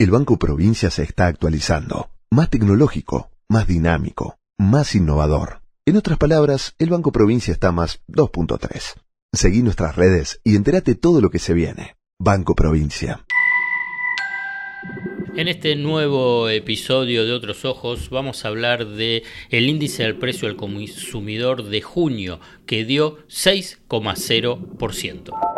El Banco Provincia se está actualizando, más tecnológico, más dinámico, más innovador. En otras palabras, el Banco Provincia está más 2.3. Seguí nuestras redes y entérate todo lo que se viene. Banco Provincia. En este nuevo episodio de Otros Ojos vamos a hablar de el índice del precio al consumidor de junio que dio 6,0%.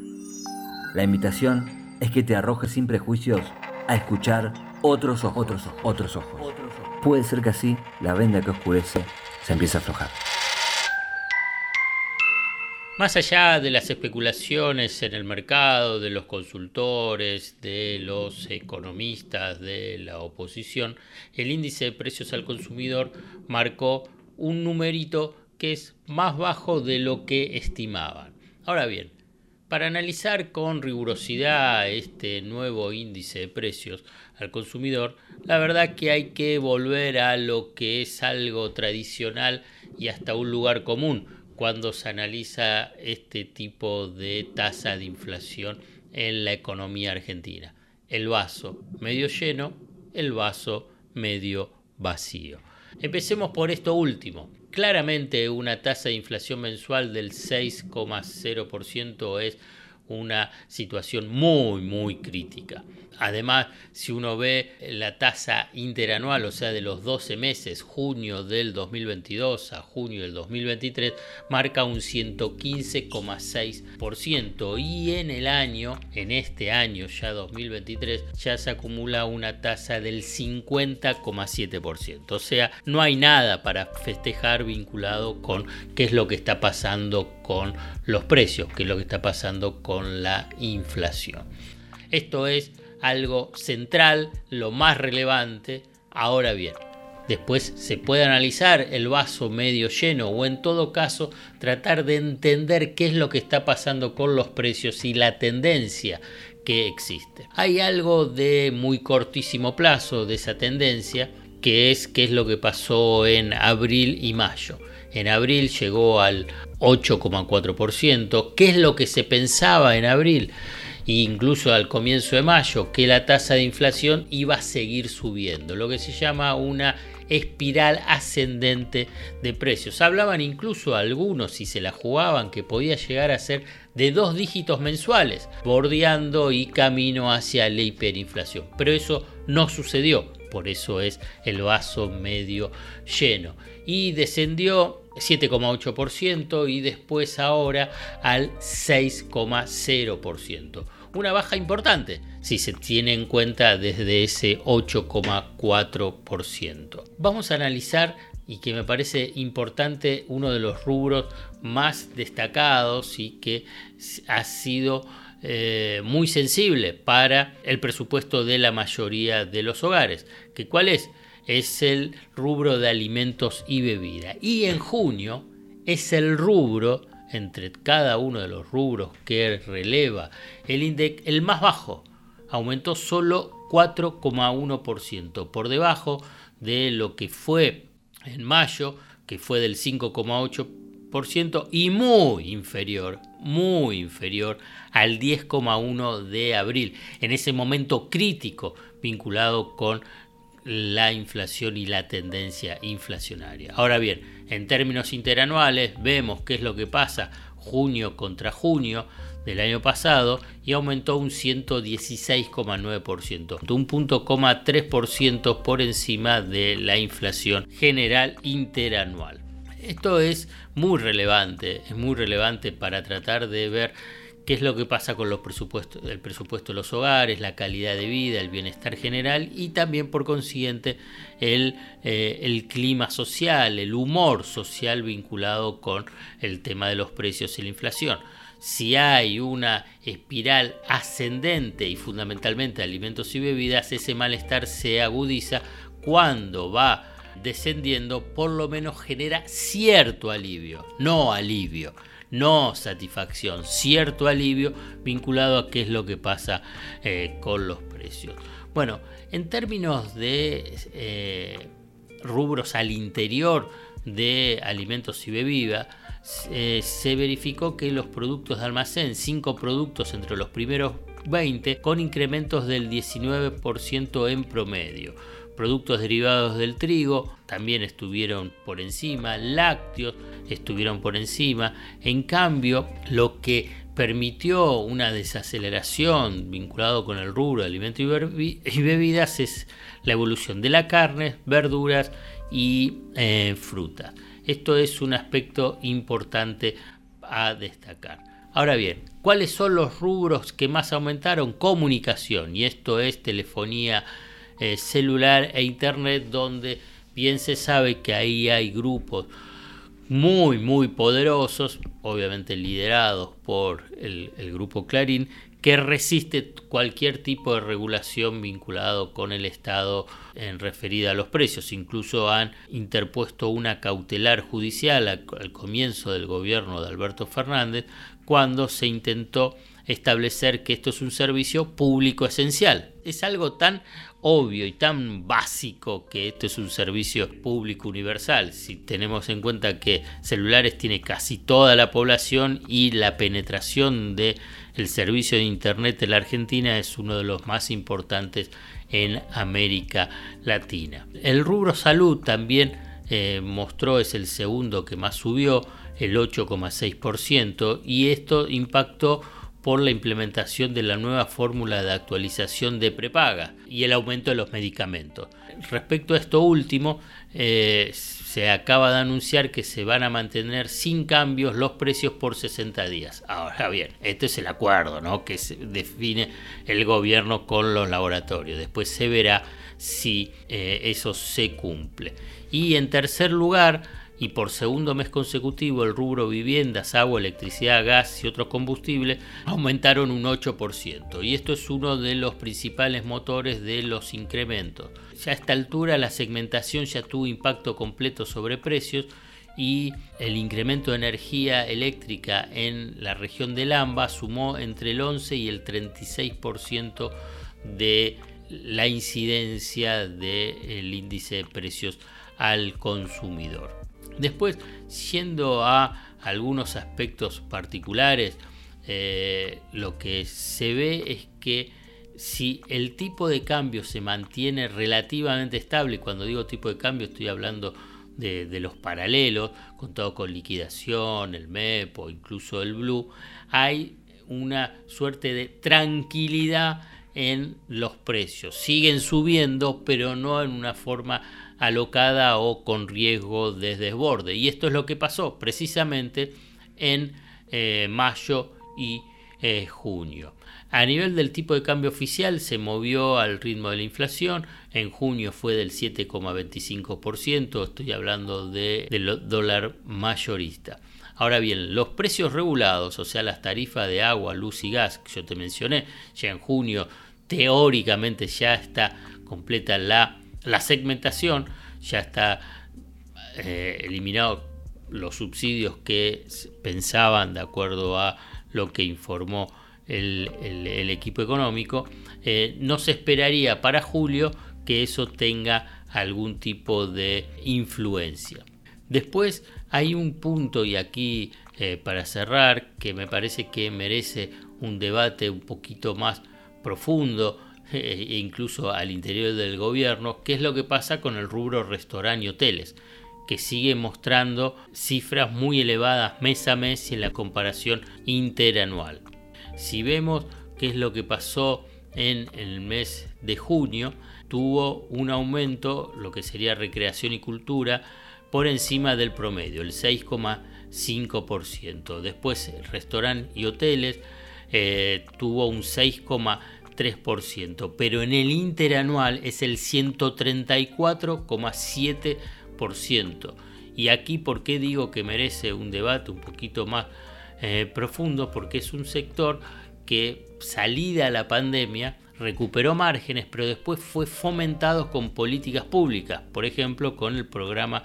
La invitación es que te arrojes sin prejuicios a escuchar otros ojos, otros ojos, otros ojos. Puede ser que así la venda que oscurece se empiece a aflojar. Más allá de las especulaciones en el mercado, de los consultores, de los economistas, de la oposición, el índice de precios al consumidor marcó un numerito que es más bajo de lo que estimaban. Ahora bien, para analizar con rigurosidad este nuevo índice de precios al consumidor, la verdad que hay que volver a lo que es algo tradicional y hasta un lugar común cuando se analiza este tipo de tasa de inflación en la economía argentina. El vaso medio lleno, el vaso medio vacío. Empecemos por esto último. Claramente una tasa de inflación mensual del 6,0% es una situación muy, muy crítica. Además, si uno ve la tasa interanual, o sea, de los 12 meses, junio del 2022 a junio del 2023, marca un 115,6% y en el año, en este año ya 2023, ya se acumula una tasa del 50,7%. O sea, no hay nada para festejar vinculado con qué es lo que está pasando con los precios, qué es lo que está pasando con la inflación. Esto es algo central, lo más relevante. Ahora bien, después se puede analizar el vaso medio lleno o en todo caso tratar de entender qué es lo que está pasando con los precios y la tendencia que existe. Hay algo de muy cortísimo plazo de esa tendencia que es qué es lo que pasó en abril y mayo. En abril llegó al 8,4%. ¿Qué es lo que se pensaba en abril? incluso al comienzo de mayo, que la tasa de inflación iba a seguir subiendo, lo que se llama una espiral ascendente de precios. Hablaban incluso algunos, si se la jugaban, que podía llegar a ser de dos dígitos mensuales, bordeando y camino hacia la hiperinflación. Pero eso no sucedió, por eso es el vaso medio lleno. Y descendió 7,8% y después ahora al 6,0%. Una baja importante si se tiene en cuenta desde ese 8,4%. Vamos a analizar y que me parece importante uno de los rubros más destacados y que ha sido eh, muy sensible para el presupuesto de la mayoría de los hogares. ¿Que ¿Cuál es? es el rubro de alimentos y bebida. Y en junio es el rubro, entre cada uno de los rubros que releva el INDEC, el más bajo. Aumentó solo 4,1%, por debajo de lo que fue en mayo, que fue del 5,8%, y muy inferior, muy inferior al 10,1% de abril, en ese momento crítico vinculado con la inflación y la tendencia inflacionaria. Ahora bien, en términos interanuales vemos qué es lo que pasa junio contra junio del año pasado y aumentó un 116,9%, un punto por encima de la inflación general interanual. Esto es muy relevante, es muy relevante para tratar de ver qué es lo que pasa con los presupuestos, el presupuesto de los hogares, la calidad de vida, el bienestar general y también por consiguiente el, eh, el clima social, el humor social vinculado con el tema de los precios y la inflación. si hay una espiral ascendente y fundamentalmente alimentos y bebidas, ese malestar se agudiza cuando va descendiendo, por lo menos genera cierto alivio, no alivio, no satisfacción, cierto alivio vinculado a qué es lo que pasa eh, con los precios. Bueno, en términos de eh, rubros al interior de alimentos y bebidas, eh, se verificó que los productos de almacén, 5 productos entre los primeros 20, con incrementos del 19% en promedio. Productos derivados del trigo también estuvieron por encima, lácteos estuvieron por encima. En cambio, lo que permitió una desaceleración vinculado con el rubro de alimentos y bebidas es la evolución de la carne, verduras y eh, frutas. Esto es un aspecto importante a destacar. Ahora bien, ¿cuáles son los rubros que más aumentaron? Comunicación, y esto es telefonía eh, celular e internet, donde bien se sabe que ahí hay grupos muy, muy poderosos, obviamente liderados por el, el grupo Clarín, que resiste cualquier tipo de regulación vinculado con el Estado en referida a los precios. Incluso han interpuesto una cautelar judicial al, comienzo del gobierno de Alberto Fernández cuando se intentó establecer que esto es un servicio público esencial. Es algo tan obvio y tan básico que esto es un servicio público universal. Si tenemos en cuenta que celulares tiene casi toda la población y la penetración de el servicio de internet en la Argentina es uno de los más importantes en América Latina. El rubro salud también eh, mostró es el segundo que más subió, el 8,6%, y esto impactó por la implementación de la nueva fórmula de actualización de prepaga y el aumento de los medicamentos. Respecto a esto último, eh, se acaba de anunciar que se van a mantener sin cambios los precios por 60 días. Ahora bien, este es el acuerdo ¿no? que define el gobierno con los laboratorios. Después se verá si eh, eso se cumple. Y en tercer lugar, y por segundo mes consecutivo el rubro viviendas, agua, electricidad, gas y otros combustibles aumentaron un 8%. Y esto es uno de los principales motores de los incrementos. Ya a esta altura la segmentación ya tuvo impacto completo sobre precios y el incremento de energía eléctrica en la región del AMBA sumó entre el 11 y el 36% de la incidencia del índice de precios al consumidor. Después, siendo a algunos aspectos particulares, eh, lo que se ve es que si el tipo de cambio se mantiene relativamente estable, cuando digo tipo de cambio estoy hablando de, de los paralelos, contado con liquidación, el MEP o incluso el Blue, hay una suerte de tranquilidad en los precios. Siguen subiendo, pero no en una forma alocada o con riesgo de desborde. Y esto es lo que pasó precisamente en eh, mayo y eh, junio. A nivel del tipo de cambio oficial se movió al ritmo de la inflación. En junio fue del 7,25%. Estoy hablando de, del dólar mayorista. Ahora bien, los precios regulados, o sea, las tarifas de agua, luz y gas que yo te mencioné, ya en junio teóricamente ya está completa la segmentación, ya está eh, eliminado los subsidios que pensaban de acuerdo a lo que informó el, equipo económico, eh, no se esperaría para julio que eso tenga algún tipo de influencia. Después hay un punto, y aquí eh, para cerrar, que me parece que merece un debate un poquito más profundo, e incluso al interior del gobierno, qué es lo que pasa con el rubro restaurante y hoteles, que sigue mostrando cifras muy elevadas mes a mes en la comparación interanual. Si vemos qué es lo que pasó en el mes de junio, tuvo un aumento, lo que sería recreación y cultura, por encima del promedio, el 6,5%. Después, restaurante y hoteles eh, tuvo un 6,5%. 3%, pero en el interanual es el 134,7%. Y aquí, ¿por qué digo que merece un debate un poquito más eh, profundo porque es un sector que salida a la pandemia recuperó márgenes, pero después fue fomentado con políticas públicas, por ejemplo, con el programa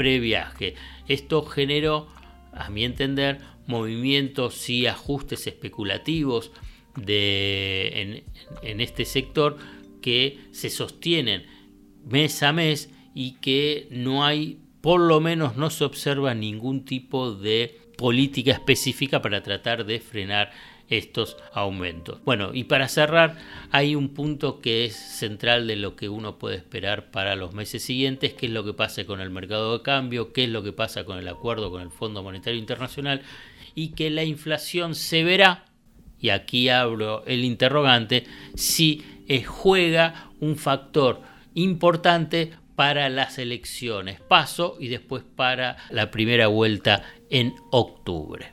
previaje. Esto generó, a mi entender, movimientos y ajustes especulativos de, en este sector que se sostienen mes a mes y que no hay, por lo menos no se observa ningún tipo de política específica para tratar de frenar estos aumentos. Bueno, y para cerrar, hay un punto que es central de lo que uno puede esperar para los meses siguientes, qué es lo que pasa con el mercado de cambio, qué es lo que pasa con el acuerdo con el Fondo Monetario Internacional y que la inflación se verá, y aquí abro el interrogante, si juega un factor importante para las elecciones, paso y después para la primera vuelta en octubre.